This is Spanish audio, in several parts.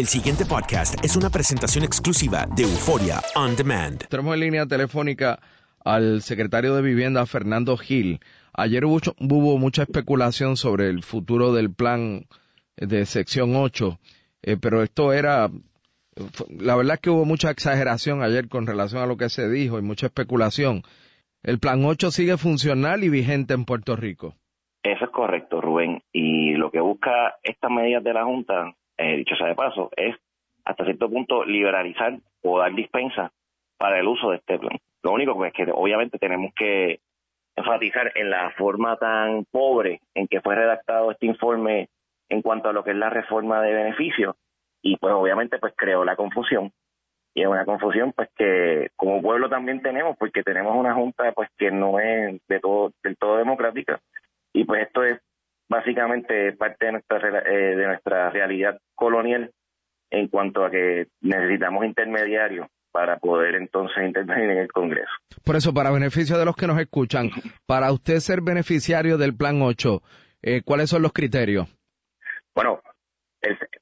El siguiente podcast es una presentación exclusiva de Euforia On Demand. Tenemos en línea telefónica al secretario de Vivienda, Fernando Gil. Ayer hubo, hubo mucha especulación sobre el futuro del plan de sección 8, eh, pero esto era, la verdad es que hubo mucha exageración ayer con relación a lo que se dijo y mucha especulación. El plan 8 sigue funcional y vigente en Puerto Rico. Eso es correcto, Rubén. Y lo que busca estas medidas de la Junta, eh, dicho sea de paso, es hasta cierto punto liberalizar o dar dispensa para el uso de este plan. Lo único es que obviamente tenemos que enfatizar en la forma tan pobre en que fue redactado este informe en cuanto a lo que es la reforma de beneficios y pues obviamente pues creó la confusión y es una confusión pues que como pueblo también tenemos porque tenemos una junta pues que no es de todo del todo democrática y pues esto es básicamente parte de nuestra eh, de nuestra realidad colonial en cuanto a que necesitamos intermediarios para poder entonces intervenir en el Congreso. Por eso, para beneficio de los que nos escuchan, para usted ser beneficiario del Plan 8, eh, ¿cuáles son los criterios? Bueno,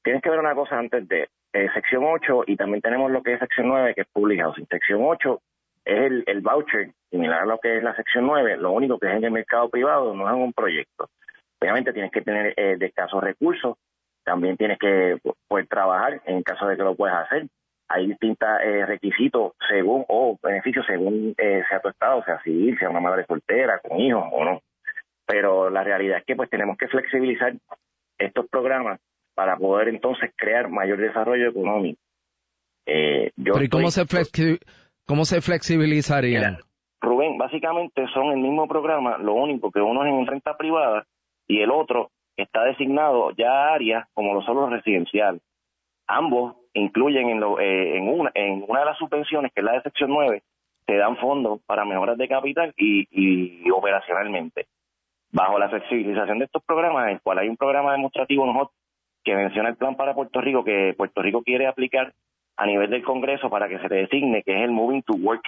tienes que ver una cosa antes de eh, sección 8 y también tenemos lo que es sección 9, que es public housing. Sección 8 es el, el voucher, similar a lo que es la sección 9, lo único que es en el mercado privado, no es en un proyecto. Obviamente tienes que tener eh, de escasos recursos, también tienes que poder trabajar en caso de que lo puedas hacer. Hay distintos eh, requisitos según, o beneficios según eh, sea tu estado, sea civil, sea una madre soltera, con hijos o no. Pero la realidad es que pues tenemos que flexibilizar estos programas para poder entonces crear mayor desarrollo económico. Eh, Pero ¿y cómo se, cómo se flexibilizarían? Rubén, básicamente son el mismo programa, lo único que uno es en renta privada y el otro está designado ya a áreas como lo son los residenciales. Ambos incluyen en, lo, eh, una, de las subvenciones, que es la de sección 9, se dan fondos para mejoras de capital y, operacionalmente. Bajo la flexibilización de estos programas, en el cual hay un programa demostrativo nosotros que menciona el plan para Puerto Rico que Puerto Rico quiere aplicar a nivel del Congreso para que se designe, que es el Moving to Work.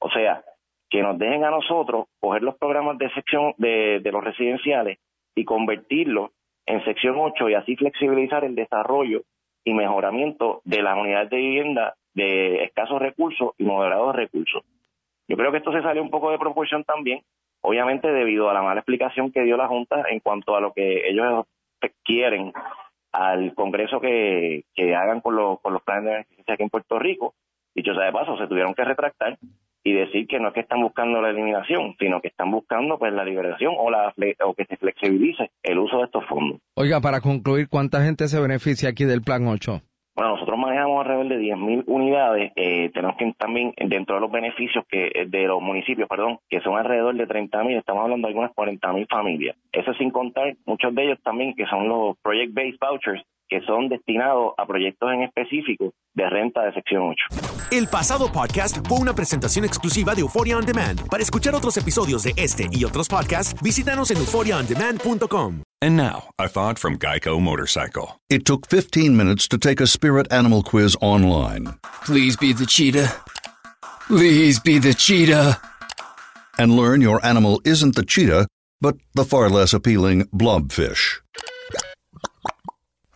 O sea, que nos dejen a nosotros coger los programas de sección de los residenciales y convertirlo en sección 8 y así flexibilizar el desarrollo y mejoramiento de las unidades de vivienda de escasos recursos y moderados recursos. Yo creo que esto se sale un poco de proporción también, obviamente debido a la mala explicación que dio la Junta en cuanto a lo que ellos quieren al Congreso que, que hagan con los, con los planes de beneficencia aquí en Puerto Rico. Dicho sea de paso, se tuvieron que retractar decir que no es que están buscando la eliminación, sino que están buscando pues la liberación o la o que se flexibilice el uso de estos fondos. Oiga, para concluir, ¿cuánta gente se beneficia aquí del Plan 8? Bueno, nosotros manejamos alrededor de 10.000 unidades. Eh, tenemos que también, dentro de los beneficios que eh, de los municipios, perdón, que son alrededor de 30.000, estamos hablando de algunas 40.000 familias. Eso sin contar muchos de ellos también, que son los Project-Based Vouchers, que son destinados a proyectos en específico de renta de sección 8. El pasado podcast fue una presentación exclusiva de Euphoria On Demand. Para escuchar otros episodios de este y otros podcasts, visítanos en euphoriaondemand.com. And now, a thought from Geico Motorcycle. It took 15 minutes to take a spirit animal quiz online. Please be the cheetah. Please be the cheetah. And learn your animal isn't the cheetah, but the far less appealing blobfish.